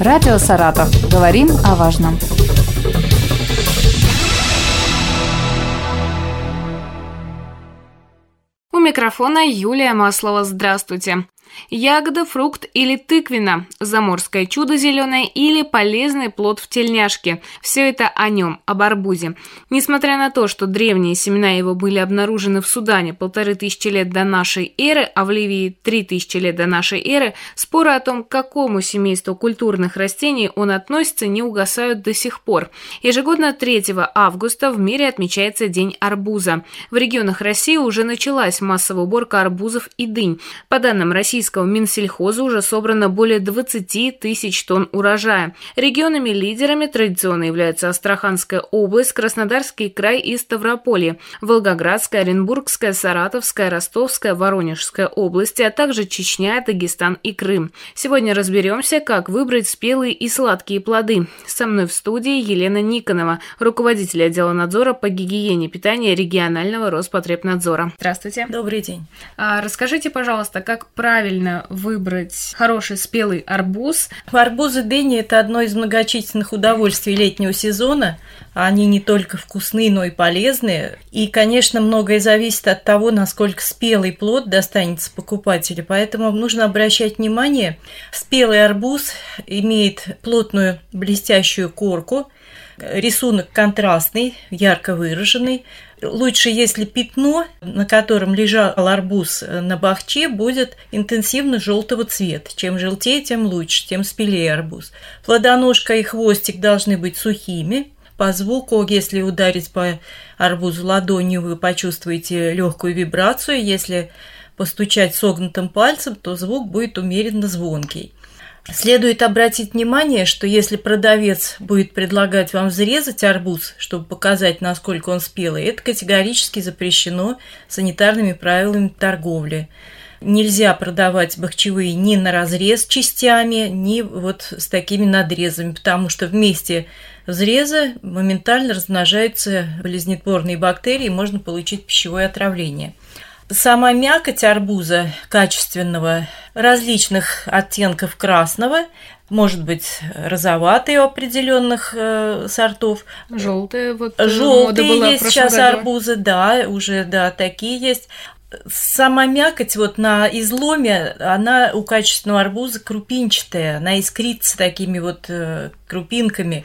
Радио «Саратов». Говорим о важном. У микрофона Юлия Маслова. Здравствуйте. Ягода, фрукт или тыквина, заморское чудо зеленое или полезный плод в тельняшке. Все это о нем, об арбузе. Несмотря на то, что древние семена его были обнаружены в Судане полторы тысячи лет до нашей эры, а в Ливии три тысячи лет до нашей эры, споры о том, к какому семейству культурных растений он относится, не угасают до сих пор. Ежегодно 3 августа в мире отмечается День арбуза. В регионах России уже началась массовая уборка арбузов и дынь. По данным России российского Минсельхоза уже собрано более 20 тысяч тонн урожая. Регионами-лидерами традиционно являются Астраханская область, Краснодарский край и Ставрополье, Волгоградская, Оренбургская, Саратовская, Ростовская, Воронежская области, а также Чечня, Дагестан и Крым. Сегодня разберемся, как выбрать спелые и сладкие плоды. Со мной в студии Елена Никонова, руководитель отдела надзора по гигиене питания регионального Роспотребнадзора. Здравствуйте. Добрый день. А, расскажите, пожалуйста, как правильно правильно выбрать хороший спелый арбуз. Арбузы дыни – это одно из многочисленных удовольствий летнего сезона. Они не только вкусные, но и полезные. И, конечно, многое зависит от того, насколько спелый плод достанется покупателю. Поэтому нужно обращать внимание. Спелый арбуз имеет плотную блестящую корку, рисунок контрастный, ярко выраженный. Лучше, если пятно, на котором лежал арбуз на бахче, будет интенсивно желтого цвета. Чем желтее, тем лучше, тем спелее арбуз. Плодоножка и хвостик должны быть сухими. По звуку, если ударить по арбузу ладонью, вы почувствуете легкую вибрацию. Если постучать согнутым пальцем, то звук будет умеренно звонкий. Следует обратить внимание, что если продавец будет предлагать вам взрезать арбуз, чтобы показать, насколько он спелый, это категорически запрещено санитарными правилами торговли. Нельзя продавать бахчевые ни на разрез частями, ни вот с такими надрезами, потому что вместе взреза моментально размножаются болезнетворные бактерии, и можно получить пищевое отравление. Сама мякоть арбуза качественного, различных оттенков красного, может быть, розоватые у определенных э, сортов. Желтые, вот э, Желтые есть сейчас году. арбузы, да, уже, да, такие есть. Сама мякоть вот на изломе, она у качественного арбуза крупинчатая, она искрится такими вот э, крупинками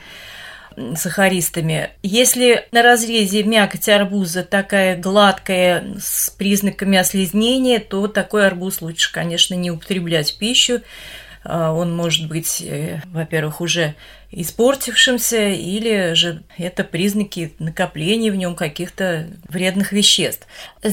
сахаристами. Если на разрезе мякоть арбуза такая гладкая, с признаками ослизнения, то такой арбуз лучше, конечно, не употреблять в пищу. А, он может быть, э, во-первых, уже испортившимся, или же это признаки накопления в нем каких-то вредных веществ.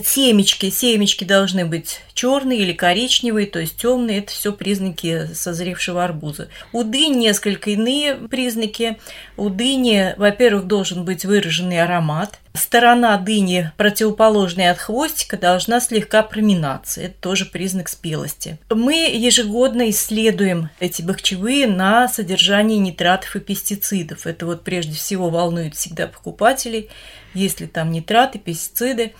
Семечки, семечки должны быть черные или коричневые, то есть темные, это все признаки созревшего арбуза. У дынь несколько иные признаки. У дыни, во-первых, должен быть выраженный аромат. Сторона дыни, противоположная от хвостика, должна слегка проминаться. Это тоже признак спелости. Мы ежегодно исследуем эти бахчевые на содержание нитратов и пестицидов. Это вот прежде всего волнует всегда покупателей, есть ли там нитраты, пестициды.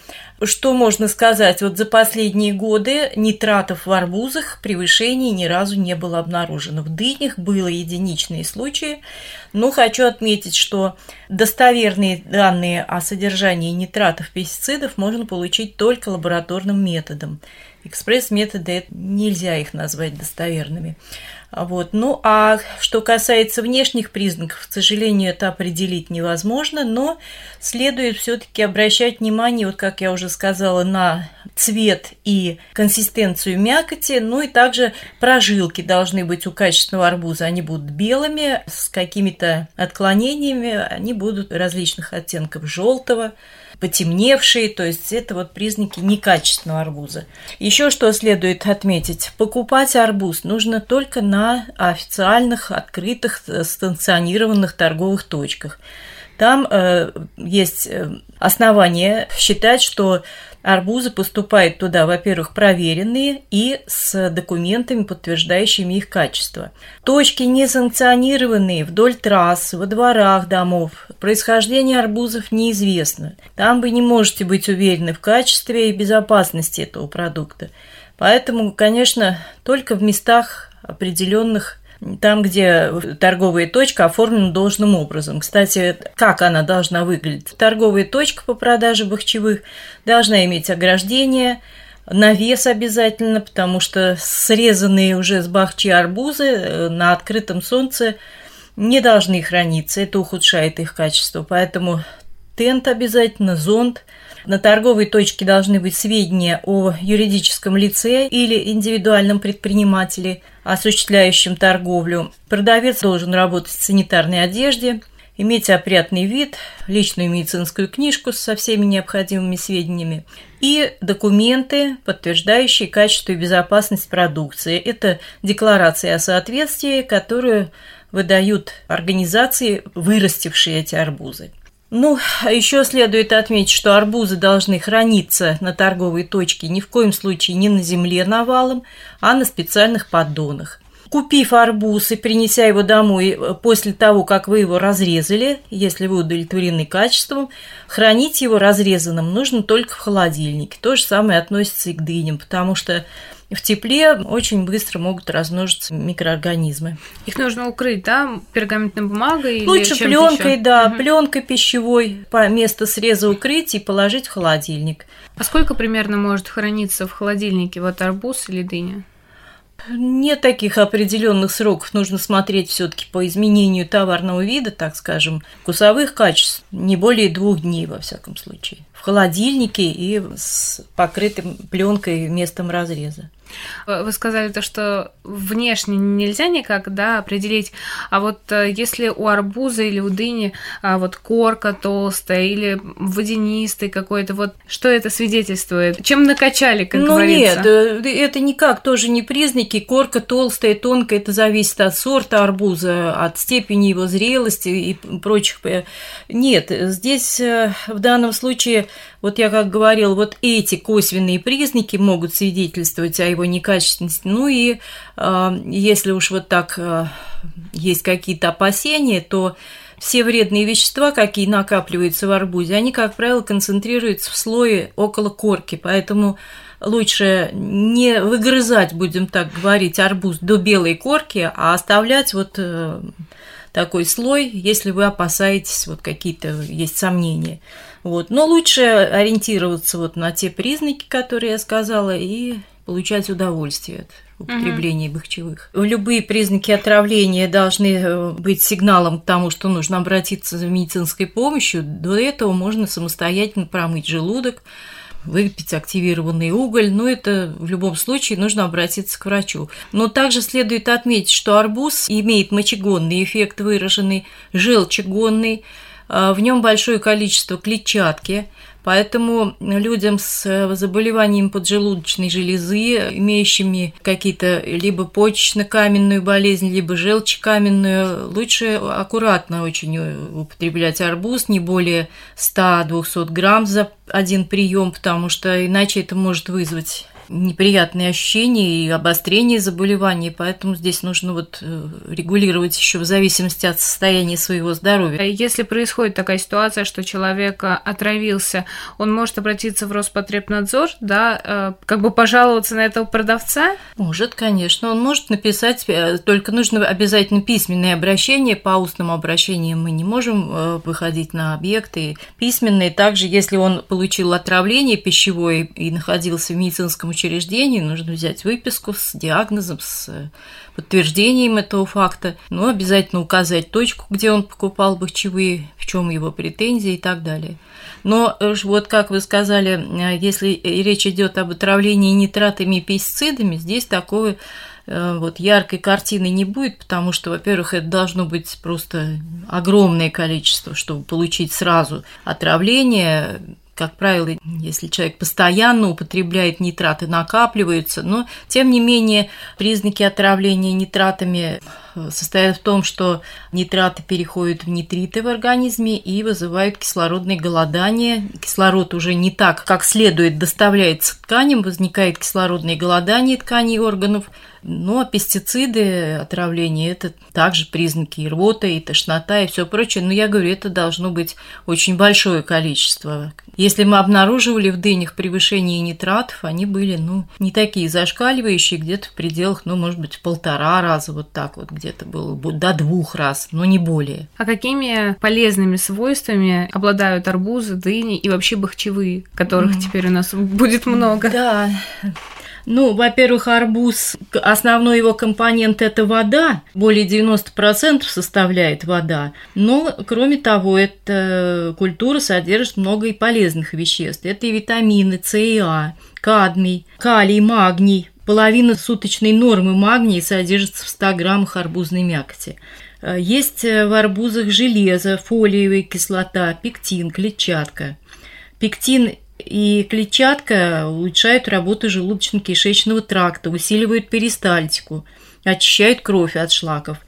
Что можно сказать? Вот за последние годы нитратов в арбузах превышений ни разу не было обнаружено. В дынях было единичные случаи, но хочу отметить, что достоверные данные о содержании нитратов пестицидов можно получить только лабораторным методом. Экспресс-методы нельзя их назвать достоверными. Вот. Ну, а что касается внешних признаков, к сожалению, это определить невозможно, но следует все-таки обращать внимание, вот как я уже сказала, на цвет и консистенцию мякоти, ну и также прожилки должны быть у качественного арбуза. Они будут белыми, с какими-то отклонениями, они будут различных оттенков желтого, потемневшие, то есть это вот признаки некачественного арбуза. Еще что следует отметить, покупать арбуз нужно только на официальных, открытых, станционированных торговых точках. Там э, есть э, основания считать, что арбузы поступают туда, во-первых, проверенные и с документами, подтверждающими их качество. Точки, несанкционированные вдоль трасс, во дворах домов, происхождение арбузов неизвестно. Там вы не можете быть уверены в качестве и безопасности этого продукта. Поэтому, конечно, только в местах определенных там, где торговая точка оформлена должным образом. Кстати, как она должна выглядеть? Торговая точка по продаже бахчевых должна иметь ограждение, навес обязательно, потому что срезанные уже с бахчи арбузы э, на открытом солнце не должны храниться, это ухудшает их качество. Поэтому тент обязательно, зонт. На торговой точке должны быть сведения о юридическом лице или индивидуальном предпринимателе, осуществляющем торговлю. Продавец должен работать в санитарной одежде, иметь опрятный вид, личную медицинскую книжку со всеми необходимыми сведениями и документы, подтверждающие качество и безопасность продукции. Это декларация о соответствии, которую выдают организации, вырастившие эти арбузы. Ну, а еще следует отметить, что арбузы должны храниться на торговой точке ни в коем случае не на земле навалом, а на специальных поддонах. Купив арбуз и принеся его домой э, после того, как вы его разрезали, если вы удовлетворены качеством, хранить его разрезанным нужно только в холодильнике. То же самое относится и к дыням, потому что в тепле очень быстро могут размножиться микроорганизмы. Их нужно укрыть, да, пергаментной бумагой Лучше или пленкой, еще? да, угу. пленкой пищевой по место среза укрыть и положить в холодильник. А сколько примерно может храниться в холодильнике вот арбуз или дыня? Нет таких определенных сроков. Нужно смотреть все-таки по изменению товарного вида, так скажем, вкусовых качеств. Не более двух дней, во всяком случае. В холодильнике и с покрытым пленкой местом разреза. Вы сказали то, что внешне нельзя никак да, определить, а вот э, если у арбуза или у дыни а вот корка толстая или водянистый какой-то, вот что это свидетельствует? Чем накачали, как ну, говорится? нет, э, это никак тоже не признаки. Корка толстая, тонкая, это зависит от сорта арбуза, от степени его зрелости и прочих. Нет, здесь э, в данном случае, вот я как говорил, вот эти косвенные признаки могут свидетельствовать о его его некачественности. Ну и э, если уж вот так э, есть какие-то опасения, то все вредные вещества, какие накапливаются в арбузе, они, как правило, концентрируются в слое около корки, поэтому лучше не выгрызать, будем так говорить, арбуз до белой корки, а оставлять вот э, такой слой, если вы опасаетесь, вот какие-то есть сомнения. Вот. Но лучше ориентироваться вот на те признаки, которые я сказала, и получать удовольствие от употребления угу. бахчевых. Любые признаки отравления должны э, быть сигналом к тому, что нужно обратиться за медицинской помощью. До этого можно самостоятельно промыть желудок, выпить активированный уголь, но это в любом случае нужно обратиться к врачу. Но также следует отметить, что арбуз имеет мочегонный эффект выраженный, желчегонный, в нем большое количество клетчатки – Поэтому людям с э, заболеванием поджелудочной железы, имеющими какие-то либо почечно-каменную болезнь, либо желчекаменную, лучше аккуратно очень употреблять арбуз, не более 100-200 грамм за один прием, потому что иначе это может вызвать неприятные ощущения и обострение заболеваний, поэтому здесь нужно вот э, регулировать еще в зависимости от состояния своего здоровья. Если происходит такая ситуация, что человек э, отравился, он может обратиться в Роспотребнадзор, да, э, как бы пожаловаться на этого продавца? Может, конечно, он может написать, только нужно обязательно письменное обращение, по устным обращениям мы не можем выходить на объекты, письменные также, если он получил отравление пищевое и находился в медицинском учреждении, нужно взять выписку с диагнозом, с э, подтверждением этого факта, но обязательно указать точку, где он покупал бахчевые, в чем его претензии и так далее. Но э, вот как вы сказали, э, если речь идет об отравлении нитратами и пестицидами, здесь такой вот яркой картины не будет, потому что, во-первых, это должно быть просто огромное количество, чтобы получить сразу отравление, как правило, если человек постоянно употребляет нитраты, накапливаются, но тем не менее признаки отравления нитратами состоят в том, что нитраты переходят в нитриты в организме и вызывают кислородное голодание. Кислород уже не так, как следует, доставляется тканям, возникает кислородное голодание тканей и органов. Ну, а пестициды, отравление – это также признаки и рвота, и тошнота, и все прочее. Но я говорю, это должно быть очень большое количество. Если мы обнаруживали в дынях превышение нитратов, они были, ну, не такие зашкаливающие, где-то в пределах, ну, может быть, полтора раза вот так вот, где-то было до двух раз, но не более. А какими полезными свойствами обладают арбузы, дыни и вообще бахчевые, которых mm. теперь у нас будет много? Да, ну, во-первых, арбуз, основной его компонент – это вода, более 90% составляет вода, но, кроме того, эта культура содержит много и полезных веществ. Это и витамины С и А, кадмий, калий, магний. Половина суточной нормы магния содержится в 100 граммах арбузной мякоти. Есть в арбузах железо, фолиевая кислота, пектин, клетчатка. Пектин и клетчатка улучшают работу желудочно-кишечного тракта, усиливают перистальтику, очищают кровь от шлаков.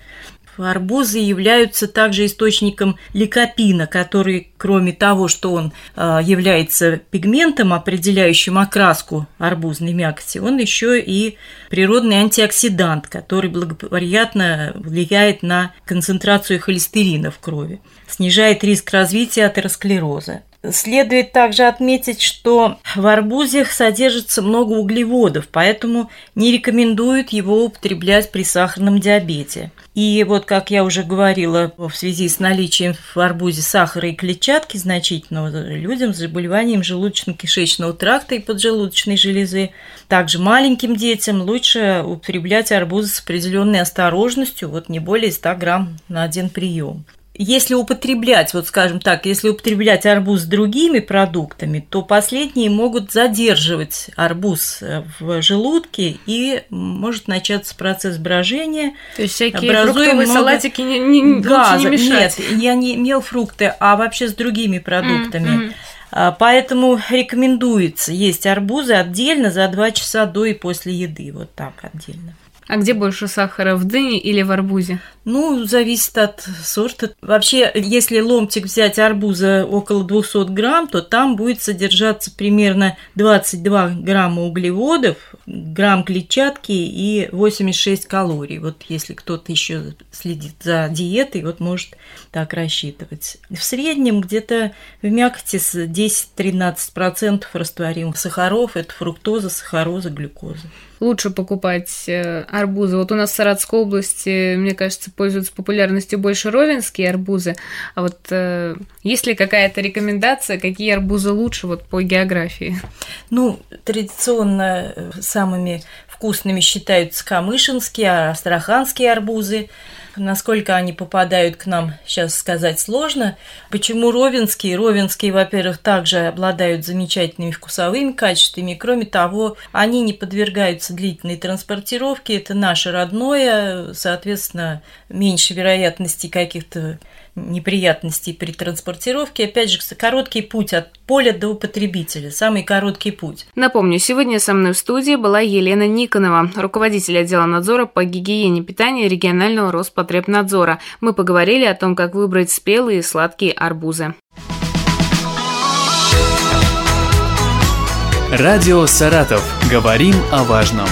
Арбузы являются также источником ликопина, который, кроме того, что он а, является пигментом, определяющим окраску арбузной мякоти, он еще и природный антиоксидант, который благоприятно влияет на концентрацию холестерина в крови, снижает риск развития атеросклероза. Следует также отметить, что в арбузе содержится много углеводов, поэтому не рекомендуют его употреблять при сахарном диабете. И вот, как я уже говорила, в связи с наличием в арбузе сахара и клетчатки значительного людям с заболеванием желудочно-кишечного тракта и поджелудочной железы, также маленьким детям лучше употреблять арбузы с определенной осторожностью, вот не более 100 грамм на один прием если употреблять, вот скажем так, если употреблять арбуз с другими продуктами, то последние могут задерживать арбуз э, в желудке и может начаться процесс брожения. То есть всякие фруктовые много салатики не, не, газа. не мешать? Нет, я не имел фрукты, а вообще с другими продуктами. Mm-hmm. Поэтому рекомендуется есть арбузы отдельно за 2 часа до и после еды, вот так отдельно. А где больше сахара, в дыне или в арбузе? Ну, зависит от сорта. Вообще, если ломтик взять арбуза около 200 грамм, то там будет содержаться примерно 22 грамма углеводов, грамм клетчатки и 86 калорий. Вот если кто-то еще следит за диетой, вот может так рассчитывать. В среднем где-то в мякоти с 10-13% растворимых сахаров – это фруктоза, сахароза, глюкоза лучше покупать э, арбузы. Вот у нас в Саратовской области, мне кажется, пользуются популярностью больше ровенские арбузы. А вот э, есть ли какая-то рекомендация, какие арбузы лучше вот по географии? Ну, традиционно э, самыми вкусными считаются камышинские, астраханские арбузы. Насколько они попадают к нам, сейчас сказать сложно. Почему ровенские? Ровенские, во-первых, также обладают замечательными вкусовыми качествами. Кроме того, они не подвергаются длительной транспортировке. Это наше родное, соответственно, меньше вероятности каких-то неприятностей при транспортировке. Опять же, короткий путь от поля до потребителя, самый короткий путь. Напомню, сегодня со мной в студии была Елена Никонова, руководитель отдела надзора по гигиене питания регионального Роспотребнадзора. Мы поговорили о том, как выбрать спелые и сладкие арбузы. Радио «Саратов». Говорим о важном.